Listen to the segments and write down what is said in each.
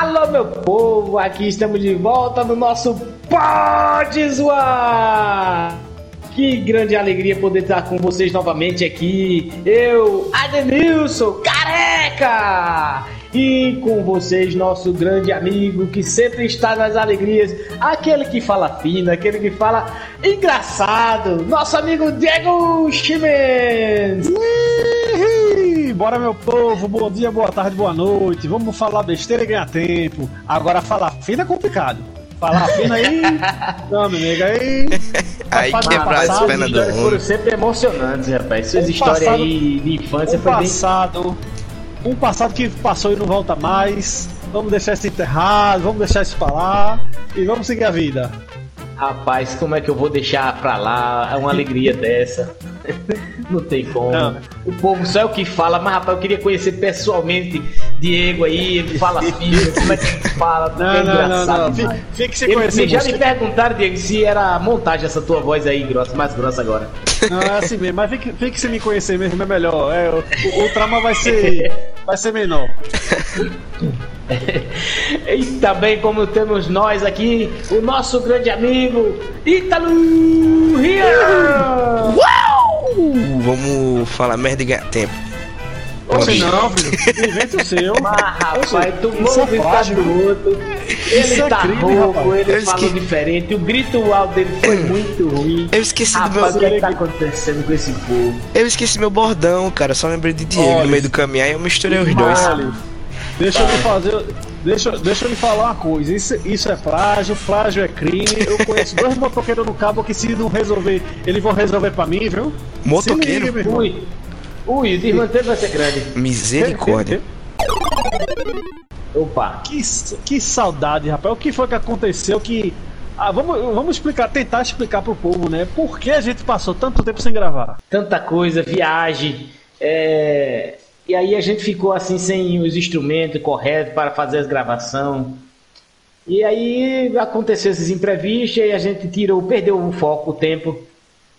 Alô, meu povo, aqui estamos de volta no nosso Pode Zoar! Que grande alegria poder estar com vocês novamente aqui. Eu, Adenilson, careca! E com vocês, nosso grande amigo que sempre está nas alegrias, aquele que fala fino, aquele que fala engraçado, nosso amigo Diego Chimens. Bora meu povo, bom dia, boa tarde, boa noite. Vamos falar besteira e ganhar tempo. Agora falar fino é complicado. Falar fino aí, não, meu amigo, aí. Aí quebrar as pernas do Foram mundo. sempre emocionantes, rapaz. Suas Um histórias passado- aí de infância Um foi bem passado, um passado que passou e não volta mais. Vamos deixar isso enterrado, vamos deixar isso lá e vamos seguir a vida. Rapaz, como é que eu vou deixar pra lá É uma alegria dessa? Não tem como. Não. O povo só é o que fala, mas rapaz, eu queria conhecer pessoalmente Diego aí, ele fala filho, como é que fala? Não, é não, não, engraçado não. demais. Fique- se conhecer já me perguntaram, Diego, se era montagem essa tua voz aí, grossa, mais grossa agora. Não, é assim mesmo, mas fique, fique se me conhecer mesmo, é melhor. É, o, o, o trauma vai ser, vai ser menor. E também como temos nós aqui, o nosso grande amigo Ítalo Rio! Uh, vamos falar merda e ganhar tempo. Você não, filho. Inventa o seu. Mas rapaz, tu é ouve o frágil. do outro. Ele Isso é tá crime, rouco, rapaz. ele Eu falou esque- diferente, o grito alto dele foi muito ruim. Eu esqueci do Rapaz, o meu. que é que tá acontecendo com esse povo? Eu esqueci meu bordão, cara. Só lembrei de Diego Olha. no meio do caminho. Aí eu misturei os dois. Deixa eu lhe fazer. Deixa, deixa eu lhe falar uma coisa. Isso, isso é plágio, plágio é crime. Eu conheço dois motoqueiros no cabo que se não resolver, eles vão resolver pra mim, viu? Motoqueiro? Se liga, meu irmão. Ui, o desmantelo vai ser grande. Misericórdia. Opa, Que, que saudade, rapaz. O que foi que aconteceu que. Ah, vamos, vamos explicar, tentar explicar pro povo, né? Por que a gente passou tanto tempo sem gravar? tanta coisa, viagem, é... e aí a gente ficou assim sem os instrumentos corretos para fazer as gravações. E aí aconteceu esses imprevistos e a gente tirou, perdeu o foco, o tempo.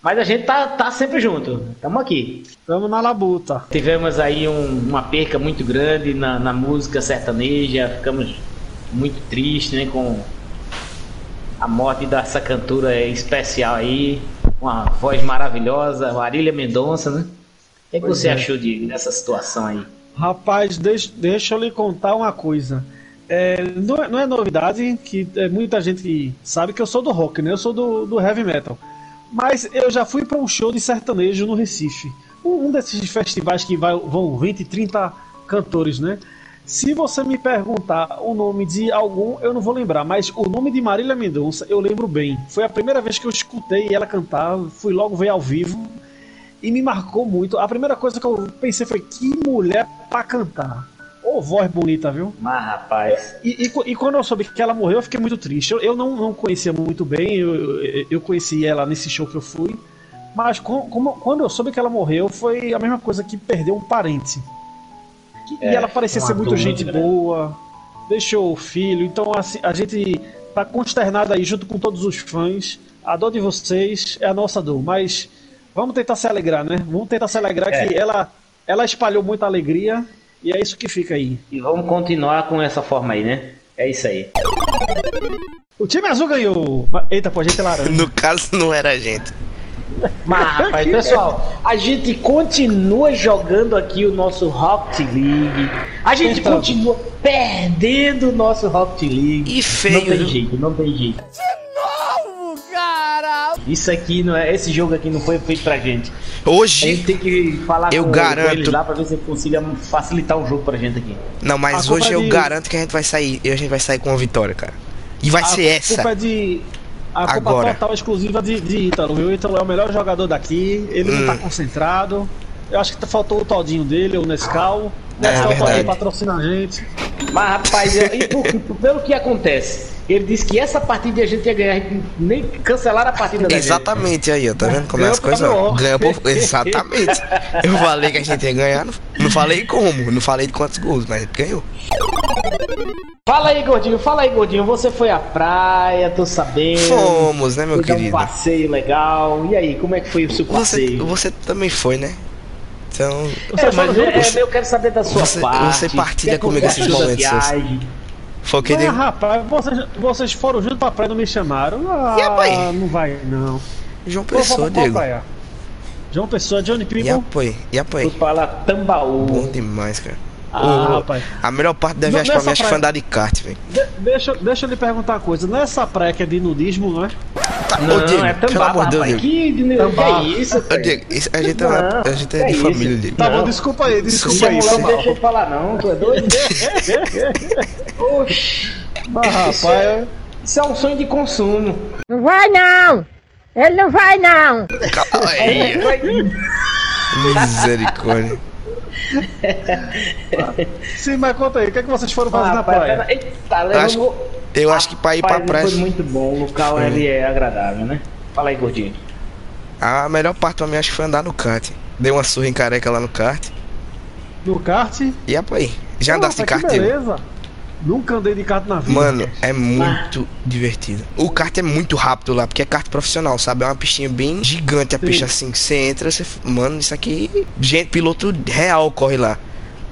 Mas a gente tá, tá sempre junto, estamos aqui. Tamo na labuta. Tivemos aí um- uma perca muito grande na, na música sertaneja, ficamos muito tristes né, com a morte dessa cantora especial aí, uma voz maravilhosa, Marília Mendonça, né? O que, é que você é. achou, Diego, dessa situação aí? Rapaz, deixa, deixa eu lhe contar uma coisa. É, não, é, não é novidade que é, muita gente sabe que eu sou do rock, né? Eu sou do, do heavy metal. Mas eu já fui para um show de sertanejo no Recife. Um, um desses festivais que vai, vão 20, 30 cantores, né? Se você me perguntar o nome de algum, eu não vou lembrar, mas o nome de Marília Mendonça eu lembro bem. Foi a primeira vez que eu escutei ela cantar, fui logo ver ao vivo e me marcou muito. A primeira coisa que eu pensei foi: que mulher pra cantar. Ô, voz bonita, viu? Mas, rapaz, E, e, e quando eu soube que ela morreu, eu fiquei muito triste. Eu, eu não, não conhecia muito bem, eu, eu, conheci ela nesse show que eu fui. Mas com- como- quando eu soube que ela morreu, foi a mesma coisa que perder um parente. É, e ela parecia ser muito gente grande. boa, deixou o filho. Então, assim, a gente tá consternado aí junto com todos os fãs. A dor de vocês é a nossa dor, mas vamos tentar se alegrar, né? Vamos tentar se alegrar É. que ela, ela espalhou muita alegria e é isso que fica aí. e vamos continuar com essa forma aí, né? É isso aí. O time azul ganhou. Eita, pô, a gente é laranja. No caso, não era a gente. Mas, rapaz, pessoal, a gente continua jogando aqui o nosso Rocket League. A gente Então. continua perdendo o nosso Rocket League. E Não feio, tem viu? jeito, não tem jeito. Isso aqui não é. Esse jogo aqui não foi feito pra gente. A gente Hoje. tem que falar Eu com, garanto. com eles lá pra ver se consiga facilitar o jogo pra gente aqui. Não, A mas culpa hoje eu de- garanto que a gente vai sair. E a gente vai sair com uma vitória, cara. E vai ser A essa. culpa é de. A culpa Agora. total exclusiva de, de Ítalo, viu? Ítalo é o melhor jogador daqui, ele não Hum. tá concentrado. Eu acho que faltou o todinho dele, o Nescau. Nescau É verdade. pode patrocinar a gente. Mas, rapaz, e por- por- pelo que acontece, ele disse que essa partida a gente ia ganhar, a gente nem cancelaram a partida da gente. Exatamente aí, ó. Tá vendo como é as coisas? Ganhou por... Exatamente. Eu falei que a gente ia ganhar. Não, não falei como, não falei de quantos gols, mas gente ganhou. Fala aí, gordinho, fala aí, gordinho. Você foi à praia, tô sabendo. Fomos, né, meu Foi dar um querido? passeio legal. E aí, como é que foi o seu Você, passeio? você também foi, né? Então. É, mas Você- é, é, eu quero saber da sua você- parte. você partilha é comigo você esses momentos viagem? Foi que Mas, deu. rapaz, vocês, vocês foram junto pra praia e não me chamaram? Ah, E pai? não vai, não. João Pessoa, pra Diego. praia. João Pessoa, Johnny E People. apoio, e Fui apoio. para Tambaú. Bom demais, cara. Ah, O- rapaz. a melhor parte da Não, viagem pra mim acho que foi andar de kart, velho. De- deixa, deixa eu lhe perguntar uma coisa. Nessa praia que é de nudismo, não é? Tá, Não, ô, Diego, é pelo Tambaba, amor de Deus, rapaz. Diego. Que, que Tambaba. é isso, Ô? Diego, isso- a gente é, Não, a gente é que de isso? família, Diego. Tá Não. bom, desculpa aí, desculpa a aí. não mal. deixa eu falar não, tu é doido? Oxi, Mas, Isso rapaz, é- isso é um sonho de consumo. Não vai não! Ele não vai não! Ai, Vai- misericórdia. sim, mas conta aí, o que, é que vocês foram fazer Ah, na rapaz, praia? pera- Eita, Eu acho, eu acho que pra ir pra Rapaz, praia. Foi muito bom, o local Foi. ele é agradável, né? Fala aí, gordinho. A melhor parte pra mim acho que foi andar no kart. Dei uma surra em careca lá no kart. No kart? E apoio. Já andaste de Nossa, que kart, beleza. Nunca andei de kart na vida. Mano, é muito divertido. O kart é muito rápido lá, porque é kart profissional, sabe? É uma pistinha bem gigante a Sim. pista assim. que Você entra, você. Mano, isso aqui. Gente, piloto real corre lá.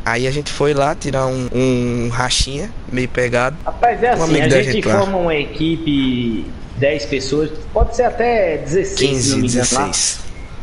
Aí a gente foi lá tirar um, um rachinha, meio pegado. Rapaz, é Um assim, a gente gente forma uma equipe 10 pessoas, pode ser até 16, se 15, não me engano lá.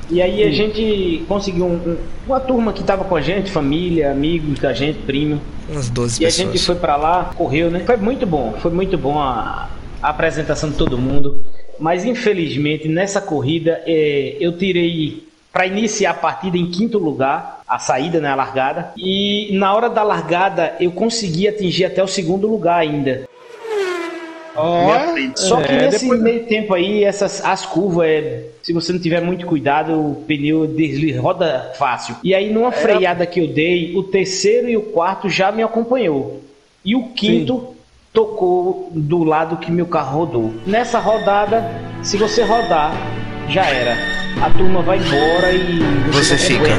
16. E aí a gente conseguiu um- um- uma turma que tava com a gente, família, amigos da gente, primo. Umas 12 E a pessoas. gente foi pra lá, correu, né? Foi muito bom, foi muito bom a, a apresentação de todo mundo. Mas infelizmente nessa corrida eh, eu tirei para iniciar a partida em quinto lugar, a saída, né, a largada. E na hora da largada eu consegui atingir até o segundo lugar ainda. Ó, Só que é, nesse depois- meio tempo aí, essas, as curvas, é, se você não tiver muito cuidado, o pneu desli, roda fácil. E aí, numa freada que eu dei, o terceiro e o quarto já me acompanhou. E o quinto tocou do lado que meu carro rodou. Nessa rodada, se você rodar, já era. A turma vai embora e Você não fica.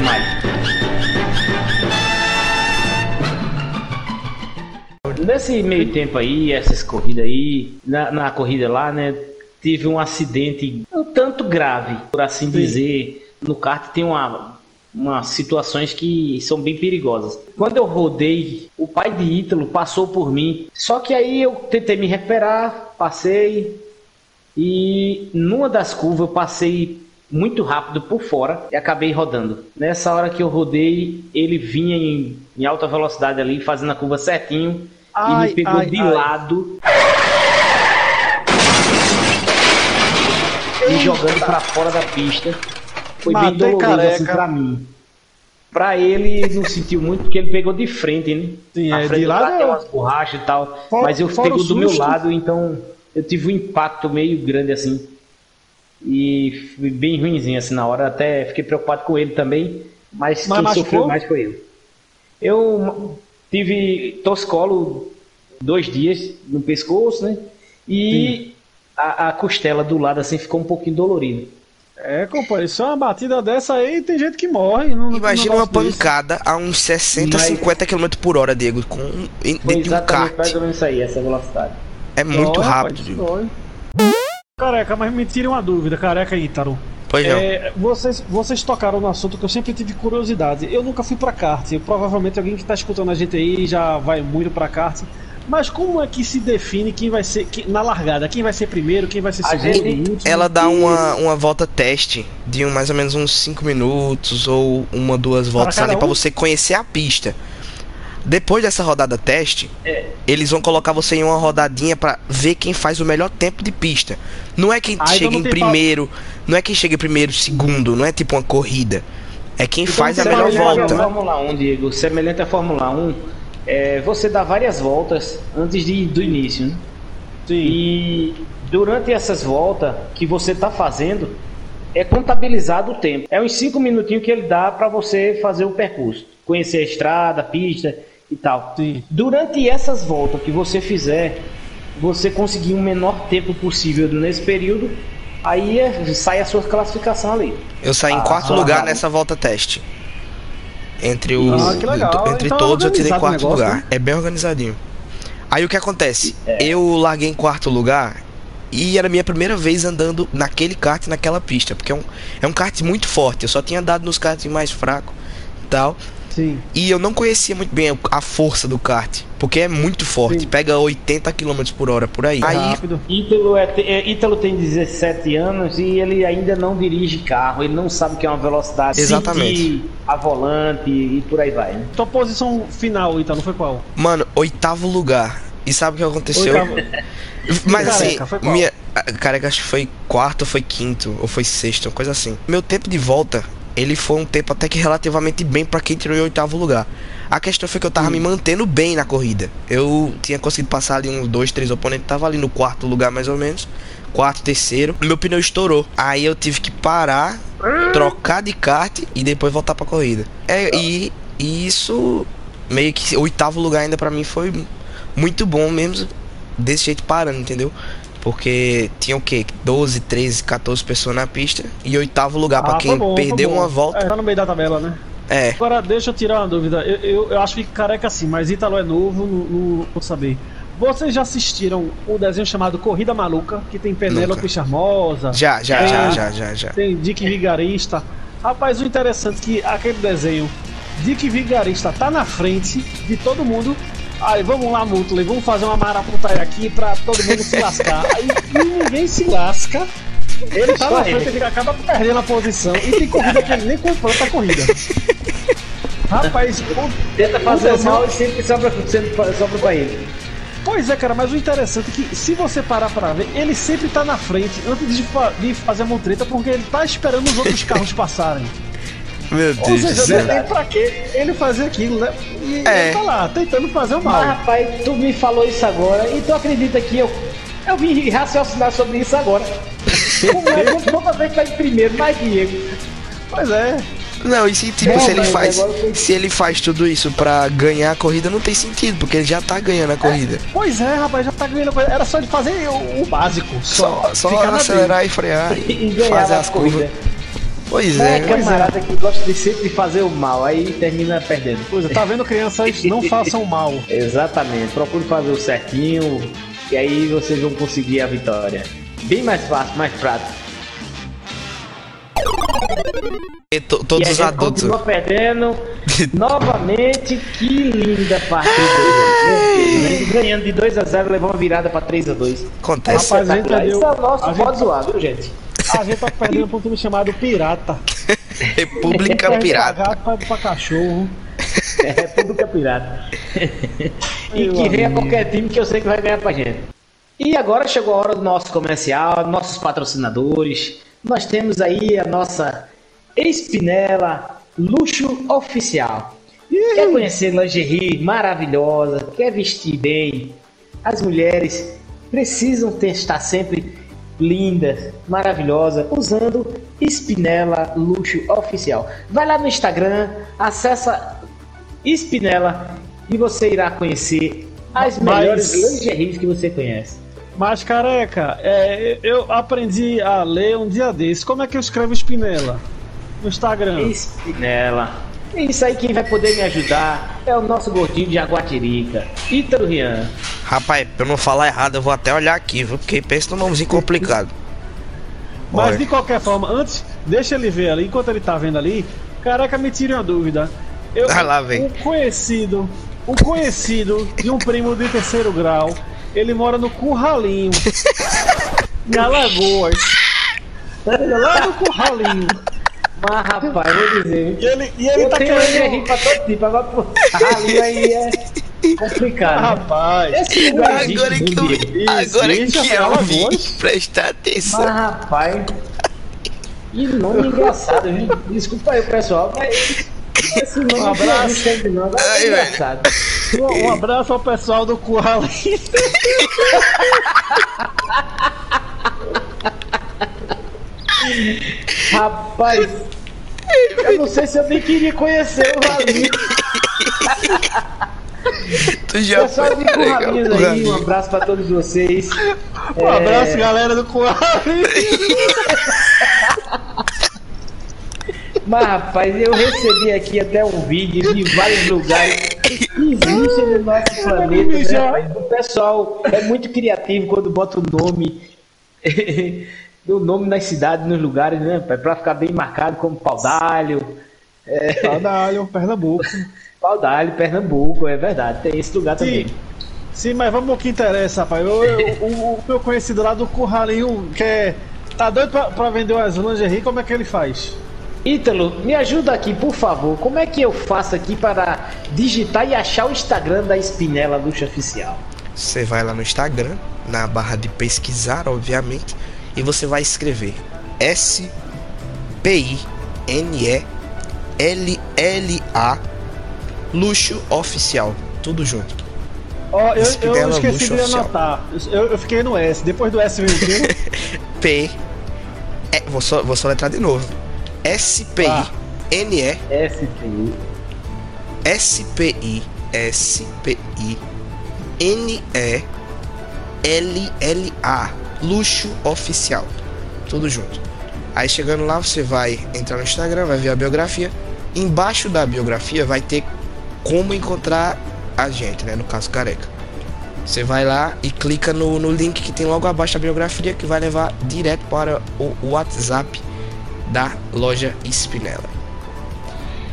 Nesse meio tempo aí, essas corridas aí, na, na corrida lá, né, tive um acidente um tanto grave, por assim dizer. No kart tem uma, umas situações que são bem perigosas. Quando eu rodei, o pai de Ítalo passou por mim. Só que aí eu tentei me recuperar, passei e numa das curvas eu passei muito rápido por fora e acabei rodando. Nessa hora que eu rodei, ele vinha em, em alta velocidade ali, fazendo a curva certinho e Ai, me pegou ai, de ai. lado. Me jogando pra fora da pista. Foi bem Matei doloroso careca. assim pra mim. Pra ele não sentiu muito porque ele pegou de frente, né? Sim, é, frente de lado tem é- umas borrachas e tal. Mas eu pegou o do meu lado, então eu tive um impacto meio grande assim. E fui bem ruimzinho assim na hora, até fiquei preocupado com ele também, mas, Mas quem machucou? sofreu mais foi eu. Eu tive toscolo dois dias no pescoço, né? E a, a costela do lado assim ficou um pouquinho dolorida. É, companheiro, só uma batida dessa aí tem gente que morre. Não, Imagina uma pancada a uns 60, Mas- 50 km por hora, Diego, com, em- dentro de um exatamente kart. mais ou menos isso aí, essa velocidade. É muito Dói, rápido, rapaz, Diego. Careca, mas me tire uma dúvida, careca Ítaro. Pois não. É, vocês, vocês tocaram no assunto que eu sempre tive curiosidade. Eu nunca fui pra kart. Provavelmente alguém que tá escutando a gente aí já vai muito pra kart. Mas como é que se define quem vai ser que- na largada? Quem vai ser primeiro, quem vai ser A segundo? gente- último? Ela dá uma, uma volta teste de um, mais ou menos uns 5 minutos ou uma, duas voltas cada ali pra um? você conhecer a pista. Depois dessa rodada teste, É. eles vão colocar você em uma rodadinha pra ver quem faz o melhor tempo de pista. Não é quem Ah, então chega não em primeiro, não é quem chega primeiro, segundo, não é tipo uma corrida. É quem Então faz a melhor volta. Fórmula 1, Diego, semelhante à Fórmula 1, é, você dá várias voltas antes de, do início. Né? Sim. E durante essas voltas que você está fazendo, é contabilizado o tempo. É uns 5 minutinhos que ele dá para você fazer o percurso, conhecer a estrada, a pista e tal. Sim. Durante essas voltas que você fizer, você conseguir o menor tempo possível nesse período, aí é- sai a sua classificação ali. Eu saí em Ah, quarto ah, lugar ah. nessa volta teste. Entre os Ah, entre Então é todos eu tirei quarto negócio, lugar. né? É bem organizadinho. Aí o que acontece? Eu larguei em quarto lugar e era a minha primeira vez andando naquele kart, naquela pista, porque é um, é um kart muito forte. Eu só tinha andado nos karts mais fracos, e tal. Sim. E eu não conhecia muito bem a força do kart. Porque é muito forte, Sim. pega 80 km por hora por aí. Aí, Rápido. Ítalo, é, é, Ítalo tem 17 anos e ele ainda não dirige carro, ele não sabe o que é uma velocidade, Exatamente. sentir a volante e por aí vai. Né? Tua posição final, não foi qual? mano, oitavo lugar. E sabe o que aconteceu? Oitavo. Mas assim, careca, minha. Careca, acho que foi quarto, ou foi quinto, ou foi sexto, uma coisa assim. Meu tempo de volta, ele foi um tempo até que relativamente bem pra quem tirou em oitavo lugar. A questão foi que eu tava me mantendo bem na corrida. Eu tinha conseguido passar ali uns dois, três oponentes, tava ali no quarto lugar mais ou menos. Quarto, terceiro. Meu pneu estourou. Aí eu tive que parar, trocar de kart e depois voltar pra corrida. É, e, e isso meio que oitavo lugar ainda pra mim foi muito bom mesmo desse jeito parando, entendeu? Porque tinha o quê? 12, 13, 14 pessoas na pista e oitavo lugar pra Ah, quem foi bom, perdeu uma volta. É, tá no meio da tabela, né? É. Agora, deixa eu tirar uma dúvida. Eu, eu, eu acho que careca assim, mas Ítalo é novo, não, vou saber. Vocês já assistiram o desenho chamado Corrida Maluca, que tem Penélope. Charmosa? Já, já, tem- já, já, já, já. Tem Dick Vigarista. Rapaz, o interessante é que aquele desenho, Dick Vigarista tá na frente de todo mundo. Aí, vamos lá, Mutley, vamos fazer uma maraputaia aqui pra todo mundo se lascar. Aí e ninguém se lasca. Ele tá na frente, ele acaba perdendo a posição. E tem corrida que ele nem completa a corrida. Rapaz, o- Tenta fazer mal e sempre sobra, sempre sobra pra ele. Pois é, cara, mas o interessante é que se você parar pra ver, ele sempre tá na frente antes de, fa- de fazer a montreta, porque ele tá esperando os outros carros passarem. Meu Ou Deus do seja, não tem pra que ele fazer aquilo, né? E É. ele tá lá, tentando fazer o Mas, mal. rapaz, tu me falou isso agora e tu acredita que eu, eu vim raciocinar sobre isso agora. Como é que tá em primeiro, mais Diego. Pois é. Não, e se, tipo, Não, se ele mas faz. Se ele faz tudo isso pra ganhar a corrida, não tem sentido, porque ele já tá ganhando a corrida. Pois é, rapaz, já tá ganhando coisa. Era só de fazer o, o básico. Só, só na acelerar e frear. E ganhava fazer a as corrida. curvas. Pois é é, camarada que gosta de sempre fazer o mal, aí termina perdendo. Coisa, tá vendo crianças? Não façam mal. Exatamente, procure fazer o certinho e aí vocês vão conseguir a vitória. Bem mais fácil, mais prático. E to- E todos a os gente adultos. continua perdendo novamente. Que linda partida. Ganhando de 2 a 0 levou uma virada pra 3 a 2 Acontece. Rapaz, a gente Espetacular. deu- Isso é o nosso a gente- pode zoar, viu, gente? A gente tá perdendo pra um time chamado Pirata. República pra Pirata. gato, pra cachorro. É República Pirata. e que venha qualquer time que eu sei que vai ganhar pra gente. E agora chegou a hora do nosso comercial, nossos patrocinadores. Nós temos aí a nossa Espinela Luxo Oficial. Quer conhecer lingerie maravilhosa? Quer vestir bem? As mulheres precisam ter, estar sempre lindas, maravilhosas, usando Espinela Luxo Oficial. Vai lá no Instagram, acessa Espinela e você irá conhecer as melhores lingeries que você conhece. Mas, careca, é, eu aprendi a ler um dia desses. Como é que eu escrevo Espinela? No Instagram. Espinela. É Isso aí quem vai poder me ajudar é o nosso gordinho de Jaguatirica, Ítalo Rian. Rapaz, pra eu não falar errado, eu vou até olhar aqui, viu? Porque pensa num nomezinho complicado. Mas Olha. de qualquer forma, antes, deixa ele ver ali, enquanto ele tá vendo ali, careca, me tire uma dúvida. Eu, Vai lá, vem. Um conhecido, um conhecido de um primo de terceiro grau, ele mora no Curralinho, em Alagoas. Lá no Curralinho. Mas rapaz, vou dizer. E ele, e ele Eu tá querendo. pra todo tipo, agora pro ali aí é complicado. né? Rapaz, Esse lugar existe, Agora que eu, Diego? agora Existe, que eu vi, prestar atenção. Mas rapaz, que nome engraçado, viu? Desculpa aí, pessoal, mas Um abraço. Ai, é um, abraço ao pessoal do Curralinho. Rapaz, eu não sei se eu nem queria conhecer o Ralinho. Tu já Pessoal de foi Curralinhos aí, um abraço pra todos vocês. Um abraço, galera do Curralinho. Mas rapaz, eu recebi aqui até um vídeo de vários lugares que existem no nosso planeta. Né? rapaz? O pessoal é muito criativo quando bota o nome. o nome nas cidades, nos lugares, né? Pra ficar bem marcado como Paudalho, Paudalho, Pernambuco. Paudalho, Pernambuco, é verdade. Tem esse lugar também. Sim. Sim, mas vamos ao que interessa, rapaz. Eu, eu- o, o meu conhecido lá do Curralinho, que é. Tá doido pra, pra vender umas lingerie, como é que ele faz? Ítalo, me ajuda aqui, por favor. Como é que eu faço aqui para digitar e achar o Instagram da Espinela Luxa Oficial? Você vai lá no Instagram, na barra de pesquisar, obviamente, e você vai escrever S P I N E L L A Luxo Oficial, tudo junto. Ó, eu, eu Espinela esqueci Luxo de Oficial. anotar. Eu, eu fiquei no S. Depois do S veio o quê? P é, vou só vou soletrar de novo. SPI. S P I S P I N E L L A Luxo Oficial. Tudo junto. Aí chegando lá você vai entrar no Instagram, vai ver a biografia. Embaixo da biografia vai ter como encontrar a gente, né? No caso careca. Você vai lá e clica no, no link que tem logo abaixo da biografia que vai levar direto para o WhatsApp da loja Spinella.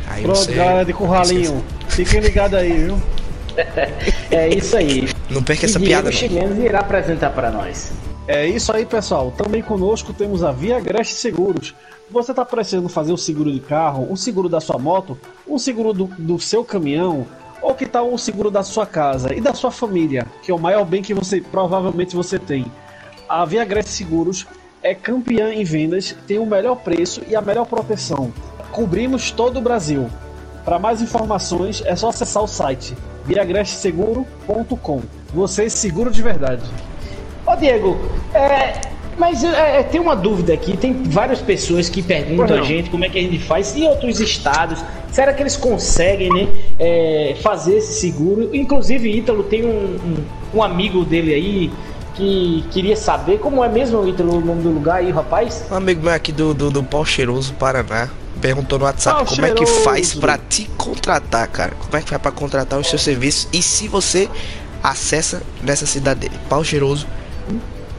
Aí Pronto, galera de Curralinho. Fiquem ligados aí, viu? É isso aí. Não perca essa piada. Chimenez irá apresentar para nós. É isso aí, pessoal. Também conosco temos a Via Agreste Seguros. Você está precisando fazer um seguro de carro, um seguro da sua moto, um seguro do, do seu caminhão, ou que tal um seguro da sua casa e da sua família, que é o maior bem que você provavelmente você tem. A Via Agreste Seguros é campeã em vendas, tem o melhor preço e a melhor proteção. Cobrimos todo o Brasil. Para mais informações é só acessar o site viagresteseguro.com. Você é seguro de verdade. Ô Diego, é, mas é, tem uma dúvida aqui, tem várias pessoas que perguntam a gente como é que a gente faz em outros estados. Será que eles conseguem né, é, fazer esse seguro? Inclusive, Ítalo tem um, um, um amigo dele aí que queria saber como é mesmo, Ítalo, o nome do lugar aí, rapaz? Um amigo meu aqui do, do, do Pau Cheiroso, Paraná, perguntou no WhatsApp Pau como é que Cheiroso. faz pra te contratar, cara. Como é que faz pra contratar os seus serviços e se você acessa nessa cidade dele. Pau Cheiroso.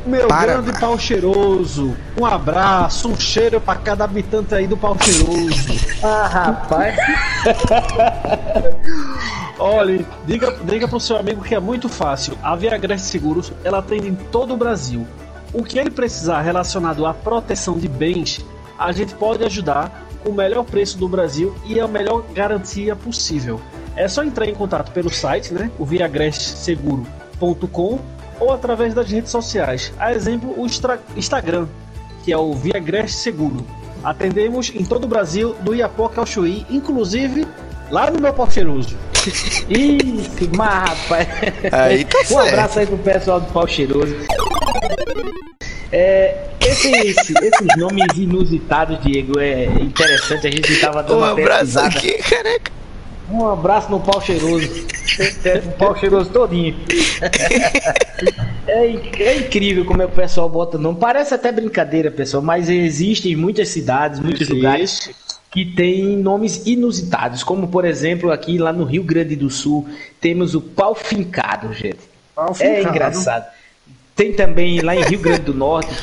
Meu Paraná. grande pau cheiroso, um abraço, um cheiro pra cada habitante aí do pau cheiroso. Ah, rapaz. Olha, diga, diga pro seu amigo que é muito fácil. A Via Agreste Seguros, ela atende em todo o Brasil. O que ele precisar relacionado à proteção de bens, a gente pode ajudar com o melhor preço do Brasil e a melhor garantia possível. É só entrar em contato pelo site, né, o viagresteseguro.com ou através das redes sociais. A exemplo, o Instagram, que é o Via Agreste Seguro. Atendemos em todo o Brasil, do Iapoca ao Chuí, inclusive lá no meu pau cheiroso. Isso, mas rapaz. Aí tá um certo. abraço aí pro pessoal do pau cheiroso. É, esses, esses nomes inusitados, Diego, é interessante. A gente tava dando Um abraço aqui, careca. Um abraço no pau cheiroso. o pau cheiroso todinho. É, é incrível como é que o pessoal bota nome. Parece até brincadeira, pessoal, mas existem muitas cidades, muitos lugares que têm nomes inusitados. Como, por exemplo, aqui lá no Rio Grande do Sul, temos o pau fincado, gente. Pau É fincado. engraçado. Tem também lá em Rio Grande do Norte,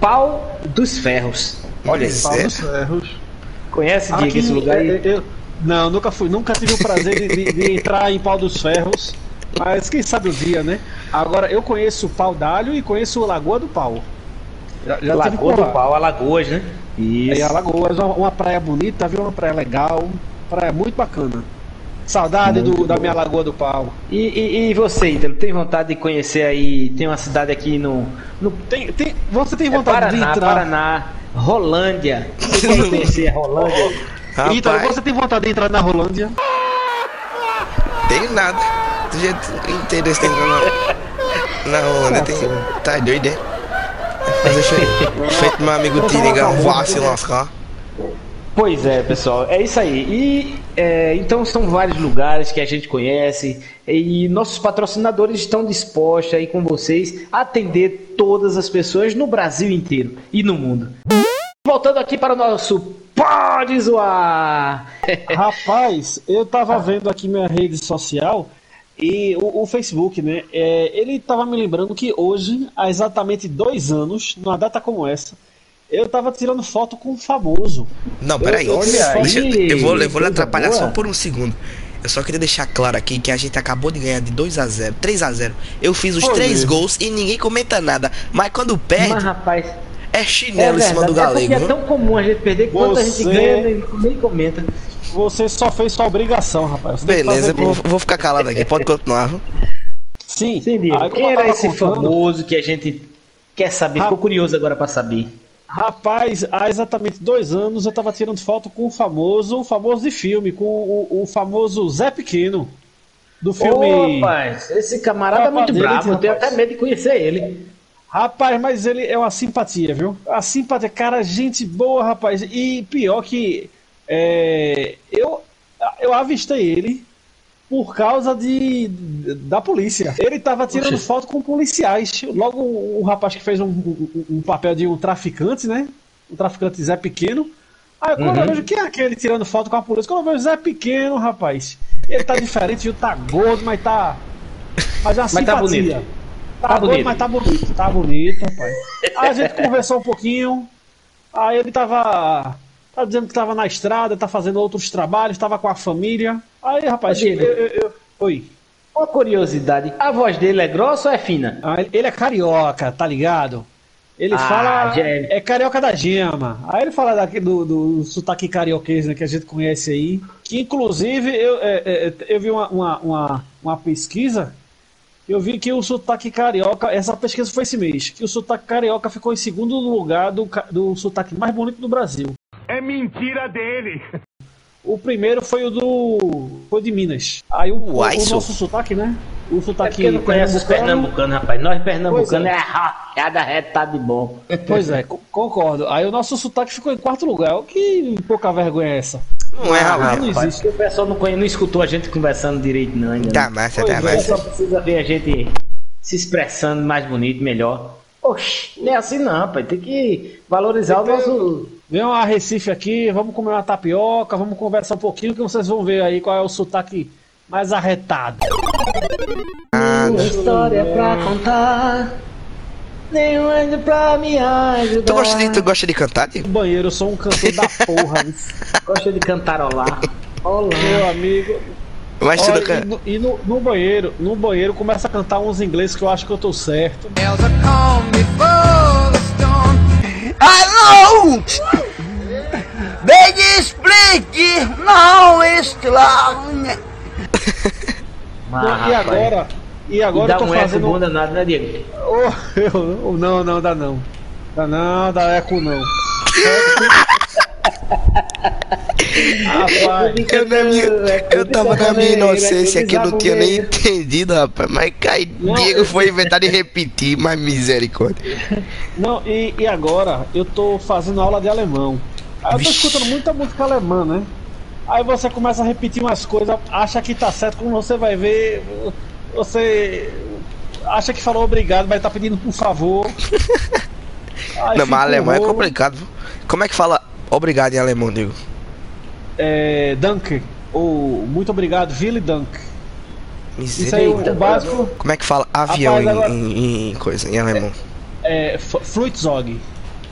pau dos ferros. Olha. Pau é. dos ferros. Conhece, Diego, Aqui, esse lugar aí? eu- eu- não, nunca fui, nunca tive o prazer de, de- de entrar em Pau dos Ferros, mas quem sabe o dia, né? Agora, eu conheço o Pau d'Alho e conheço o Lagoa do Pau. Já, já Lagoa do. Pau, Alagoas, né? Aí, Isso. Alagoas, uma, uma praia bonita, viu? Uma praia legal, praia muito bacana. Saudade do- da minha Lagoa do Pau. E, e, e você, Ítalo, tem vontade de conhecer aí? Tem uma cidade aqui no. no Tem, tem, você tem é vontade de Paraná, entrar? Paraná, Rolândia. Você quer conhecer a Rolândia? Ítalo, Rapaz, você tem vontade de entrar na Rolândia? tem nada. Do jeito interesse tem na, na onda. Tem, tá doido, é? Fazer feito, feito meu amigo Tiriga, vá se lascar. Pois é, pessoal, é isso aí. E é, então são vários lugares que a gente conhece e nossos patrocinadores estão dispostos aí com vocês a atender todas as pessoas no Brasil inteiro e no mundo. Voltando aqui para o nosso Pode Zoar! Rapaz, eu tava vendo aqui minha rede social e o, o Facebook, né? é, ele tava me lembrando que hoje, há exatamente dois anos, numa data como essa, eu tava tirando foto com um famoso. Não, peraí. olha Deixa- aí, eu vou, eu vou lhe atrapalhar boa. só por um segundo. Eu só queria deixar claro aqui que a gente acabou de ganhar de 2 a 0 3 a 0 Eu fiz os Foi três mesmo. gols e ninguém comenta nada. Mas quando perde, Mas, rapaz, é é chinelo em cima do É galego. é viu? tão comum a gente perder que quando a gente Você- ganha, nem, nem comenta. Você só fez sua obrigação, rapaz. Você Beleza, vou, vou ficar calado aqui. Pode continuar. Sim. Sim, Quem era esse contando- famoso que a gente quer saber? Ficou curioso agora pra saber. Rapaz, há exatamente dois anos eu tava tirando foto com o famoso, o famoso de filme, com o, o famoso Zé Pequeno. Do filme. Ô, rapaz, esse camarada é muito bravo, eu tenho até medo de conhecer ele. Rapaz, mas ele é uma simpatia, viu? A simpatia, cara, gente boa, rapaz. E pior que é, eu, eu avistei ele por causa de da polícia. Ele tava tirando Oxe. foto com policiais. Logo o, o rapaz que fez um, um- um papel de um traficante, né? Um traficante Zé Pequeno. Aí quando Uhum. eu vejo quem é aquele tirando foto com a polícia, quando eu vejo Zé Pequeno, rapaz. Ele tá diferente, viu? Tá gordo, mas tá. Mas é Mas tá simpatia. bonito. Tá, Tá bonito. mas tá bonito. Tá bonito, rapaz. Aí a gente conversou um pouquinho. Aí ele tava. Tá dizendo que tava na estrada, tá fazendo outros trabalhos, tava com a família. Aí, rapaz, eu, eu- eu- Oi. Uma curiosidade, a voz dele é grossa ou é fina? Ah, ele- é carioca, tá ligado? Ele Ah, fala. já é. É carioca da gema. Aí ele fala daqui do, do sotaque carioquês, né, que a gente conhece aí. Que inclusive eu, é, é, eu vi uma, uma, uma, uma pesquisa. Eu vi que o sotaque carioca, essa pesquisa foi esse mês, que o sotaque carioca ficou em segundo lugar do, do sotaque mais bonito do Brasil. É mentira dele. O primeiro foi o do. Foi de Minas. Aí o, o, Uai, o nosso sotaque, né? O É sotaque. porque não conhece os pernambucanos, rapaz. Nós pernambucanos é, é. rachada retada de bom. Pois é, co- concordo. Aí o nosso sotaque ficou em quarto lugar. O que pouca vergonha é essa? Não é, Ah, rapaz. não existe. porque o pessoal não, conhece, não escutou a gente conversando direito, não. Ainda Tá massa, Pois tá é, O massa. pessoal precisa ver a gente se expressando mais bonito, melhor. Oxi, não é assim não, rapaz. Tem que valorizar o nosso. Vem uma Recife aqui, vamos comer uma tapioca, vamos conversar um pouquinho que vocês vão ver aí qual é o sotaque mais arretado. Ah, Uma história pra contar. Nenhum ainda pra me ajudar. tu, gosta de, tu gosta de cantar, Diego? No banheiro, eu sou um cantor da porra. Gosta de cantarolar. Olá. Meu amigo. Mas Olha, nunca. e no, e no- no banheiro, no banheiro começa a cantar uns ingleses que eu acho que eu tô certo. Alô! Me explique, não exclame. Mas, e rapaz, agora? E agora e dá eu tô um eco fazendo. bom danado, né, Diego? Oh, eu- não, não, dá não. Dá não, dá eco não. Rapaz, Eu, na minha, eu tava na minha inocência aqui, eu não tinha nem entendido, rapaz. Mas cai, Diego foi inventar de repetir, mas misericórdia. não, e, e agora eu tô fazendo aula de alemão. Aí eu tô Vixe. escutando muita música alemã, né? Aí você começa a repetir umas coisas, acha que tá certo, quando você vai ver, você acha que falou obrigado, mas tá pedindo por favor. Aí Não, mas alemão é complicado. Como é que fala obrigado em alemão, Diego? É, danke, ou muito obrigado, Ville Dank. Isso aí, o, Misericórdia. o básico Como é que fala avião em, agora- em- em coisa, em alemão? é.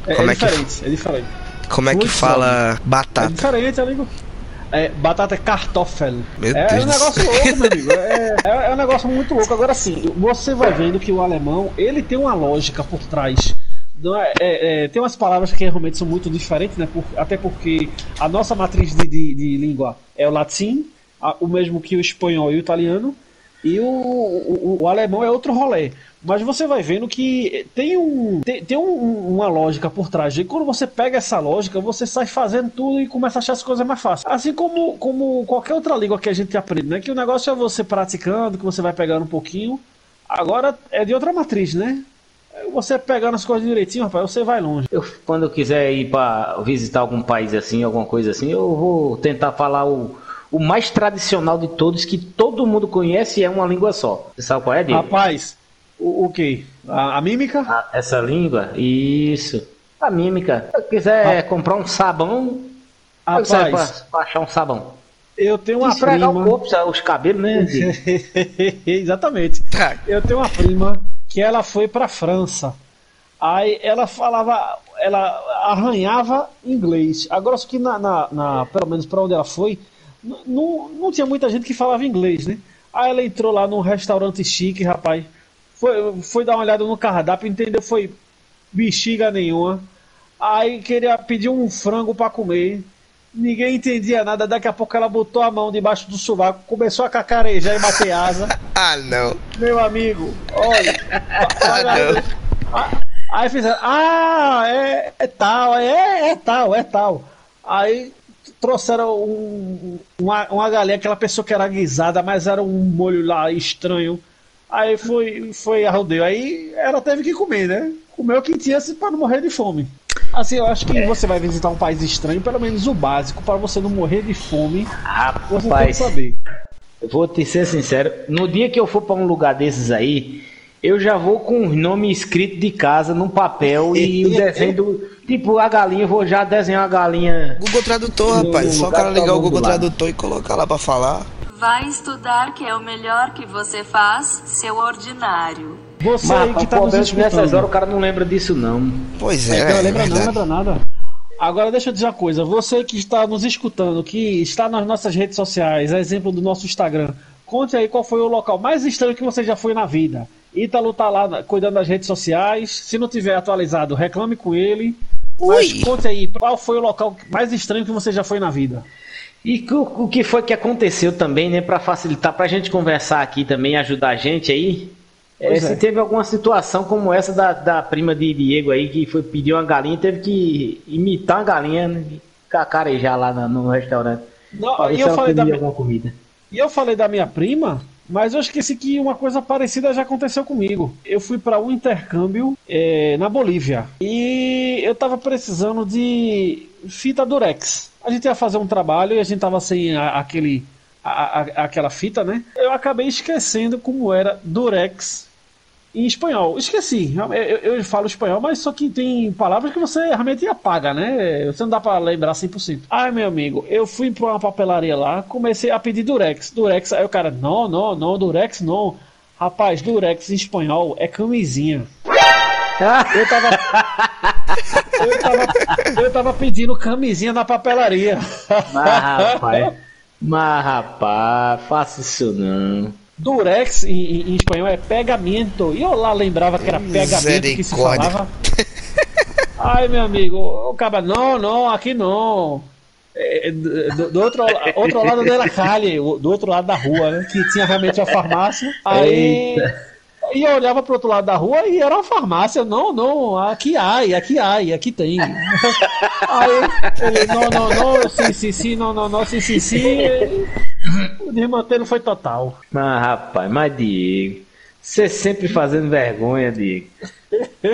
É, Como é é que- diferente, é diferente. Como é que fala É batata? diferente, amigo. É, batata é Kartoffel. Meu é, Deus um negócio louco, meu amigo. É, é- é um negócio muito louco. Agora sim, você vai vendo que o alemão ele tem uma lógica por trás. É, é- é, tem umas palavras que realmente são muito diferentes, né? Por- até porque a nossa matriz de, de- de língua é o latim, a- o mesmo que o espanhol e o italiano, e o, o- o alemão é outro rolê. Mas você vai vendo que tem, um, tem, tem um- uma lógica por trás. E quando você pega essa lógica, você sai fazendo tudo e começa a achar as coisas mais fáceis. Assim como, como qualquer outra língua que a gente aprende, né? Que o negócio é você praticando, que você vai pegando um pouquinho. Agora é de outra matriz, né? Você pegando as coisas direitinho, rapaz, você vai longe. Eu, quando eu quiser ir para visitar algum país assim, alguma coisa assim, eu vou tentar falar o, o mais tradicional de todos, que todo mundo conhece e é uma língua só. Você sabe qual é, Diego? Rapaz, o, o que? A, a mímica? Ah, essa língua? Isso. A mímica. Se eu quiser comprar um sabão, como serve pra, Rapaz, pra achar um sabão? eu tenho uma Esfregar o prima. corpo, sabe, os cabelos, né? Exatamente. Tá. Eu tenho uma prima que ela foi pra França. Aí ela falava, ela arranhava inglês. Agora, só que na, na, na- pelo menos para onde ela foi, não, não tinha muita gente que falava inglês, né? Aí ela entrou lá num restaurante chique, rapaz. Foi, foi dar uma olhada no cardápio, entendeu? Foi bexiga nenhuma. Aí queria pedir um frango para comer. Ninguém entendia nada. Daqui a pouco ela botou a mão debaixo do sovaco, começou a cacarejar e bater asa. Ah, não. Meu amigo, olha. olha não. aí fizeram, ah, é, é tal, é, é tal, é tal. Aí trouxeram um, uma, uma galinha, aquela pessoa que era guisada, mas era um molho lá estranho. Aí foi, foi a rodeio. Aí ela teve que comer, né? Comeu o que tinha para não morrer de fome. Assim, eu acho que você vai visitar um país estranho, pelo menos o básico, para você não morrer de fome, você tem que Rapaz, saber. eu vou te ser sincero. No dia que eu for pra um lugar desses aí, eu já vou com os nomes escritos de casa num papel e o desenho do. Tipo, a galinha, eu vou já desenhar a galinha. Google Tradutor, rapaz. Só o cara tá ligar o o Google. Tradutor e colocar lá pra falar. Vai estudar que é o melhor que você faz, seu ordinário. Você Mas aí que tá nos é que nessas escutando. horas o cara não lembra disso, não. Pois é, Então, é lembra não, lembra nada. Agora deixa eu dizer uma coisa, você que está nos escutando, que está nas nossas redes sociais, a exemplo do nosso Instagram, conte aí qual foi o local mais estranho que você já foi na vida. Ítalo tá lá cuidando das redes sociais, se não tiver atualizado, reclame com ele. Mas Ui. conte aí, qual foi o local mais estranho que você já foi na vida? E o, o que foi que aconteceu também, né, Pra facilitar, pra gente conversar aqui também, ajudar a gente aí. É, se é. teve alguma situação como essa da, da prima de Diego aí, que foi pedir uma galinha, teve que imitar uma galinha, né, cacarejar lá na- no restaurante. Não, e eu falei da pedia mi- alguma comida. E eu falei da minha prima, mas eu esqueci que uma coisa parecida já aconteceu comigo. Eu fui para um intercâmbio eh, na Bolívia e eu tava precisando de fita durex. A gente ia fazer um trabalho e a gente tava sem a- aquele, a- a- aquela fita, né? Eu acabei esquecendo como era durex em espanhol. Esqueci. Eu, eu- eu falo espanhol, mas só que tem palavras que você realmente apaga, né? Você não dá pra lembrar 100%. Ai, meu amigo, eu fui pra uma papelaria lá, comecei a pedir durex. Durex, aí o cara, não, não, não, durex não. Rapaz, durex em espanhol é camisinha. Eu tava, eu tava, eu tava pedindo camisinha na papelaria. Mas rapaz, mas rapaz, faça isso não. Durex em, em- em espanhol é pegamento. E eu lá lembrava que era pegamento que se falava. Ai, meu amigo, o cara, não, não, aqui não. É, do, do outro, outro lado da calle, o- do outro lado da rua, né? Que tinha realmente a farmácia. Aí. E eu olhava pro outro lado da rua e era uma farmácia. Não, não, aqui há, aqui há, aqui tem. Aí ele, não, não, não, sim, sim, sim, não, não, não, sim, sim, sim. O desmantelo foi total. Mas rapaz, mas Diego, você sempre fazendo vergonha, Diego.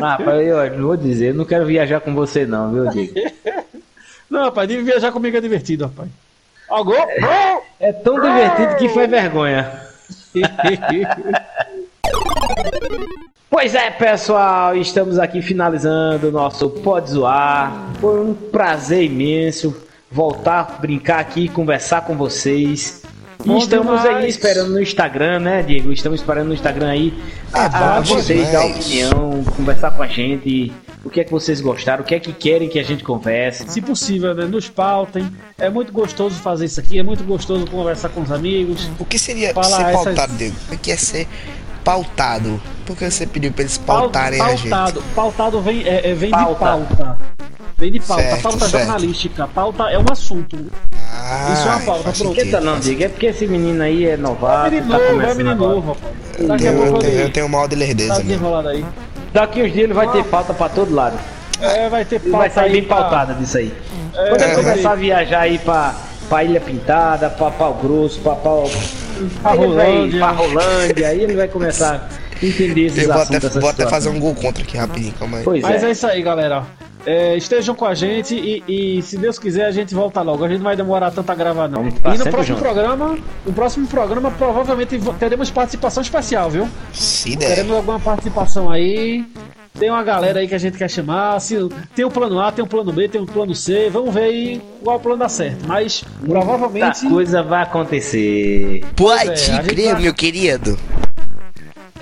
Rapaz, eu vou dizer, eu não quero viajar com você não, viu, Diego? Não, rapaz, de viajar comigo é divertido, rapaz. Algo? É tão divertido que foi vergonha. Pois é, pessoal, estamos aqui finalizando o nosso Pode Zoar. Foi um prazer imenso voltar a brincar aqui, conversar com vocês. E Bom estamos demais. aí esperando no Instagram, né, Diego? Estamos esperando no Instagram aí a, a bom vocês dar opinião, conversar com a gente. O que é que vocês gostaram? O que é que querem que a gente converse? Se possível, né, nos pautem. É muito gostoso fazer isso aqui, é muito gostoso conversar com os amigos. O que seria Fala ser essas- Diego? O que é ser pautado? Por que você pediu pra eles Pau- pautarem a gente? pautado, pautado vem, é, é- vem Pauta. de pauta. Vem de pauta, Certo, pauta certo. jornalística. Pauta é um assunto. Ah, Isso é uma pauta, pronto. Esquenta sentido. não, Diego. É porque esse menino aí é É novato, menino tá novo, é menino novo, rapaz. Daqui a Eu, pouco tenho, eu tenho mal de tá lerdeza desenrolado aí. Daqui uns dias ele vai ter pauta pra todo lado. É, vai ter pauta vai sair aí bem pra- pautada disso aí. É, Quando é, começar a viajar aí pra, pra Ilha Pintada, pra Pau Grosso, pra Pau. Pra aí ele vai Rolândia. pra Rolândia, aí ele vai começar a entender esses Eu vou assuntos. até, vou até fazer um gol contra aqui rapidinho, calma aí. Pois Mas é. é. isso aí, galera. É, estejam com a gente e, e, se Deus quiser a gente volta logo. A gente não vai demorar tanto a gravar não. Ficar E no próximo junto. programa, no próximo programa provavelmente teremos participação especial, viu? Se der. Teremos alguma participação aí. Tem uma galera aí que a gente quer chamar. Se, tem um plano A, tem um plano B, tem um plano C. Vamos ver aí qual plano dá certo. Mas provavelmente. Muita coisa vai acontecer. Pode é, crer, tá- meu querido.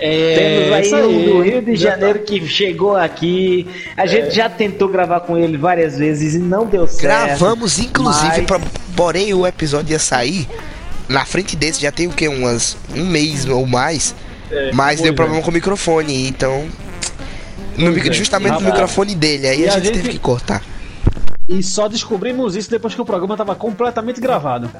É, Temos aí um do Rio de Janeiro que chegou aqui. A gente já tentou gravar com ele várias vezes e não deu certo. Gravamos, inclusive, mas- pra- porém o episódio ia sair na frente desse, já tem o que? Umas, um mês ou mais. É, mas deu é. problema com o microfone, então. No, é. justamente no microfone dele, aí E a a gente, gente- teve que cortar. E só descobrimos isso depois que o programa tava completamente gravado.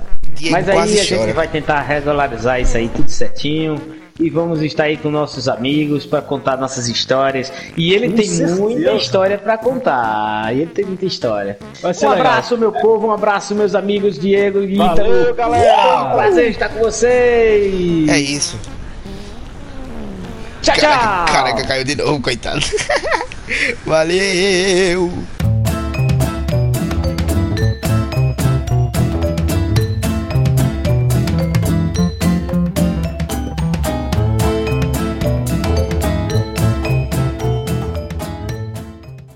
Mas aí a gente vai tentar regularizar isso aí tudo certinho. E vamos estar aí com nossos amigos para contar nossas histórias. E ele Com tem certeza. muita história para contar. Ele tem muita história. Vai ser um legal. abraço, meu povo. Um abraço, meus amigos Diego e Valeu, Ítalo. galera. Um prazer estar com vocês. É isso. Tchau, tchau. Caraca, caraca, caiu de novo, coitado. Valeu!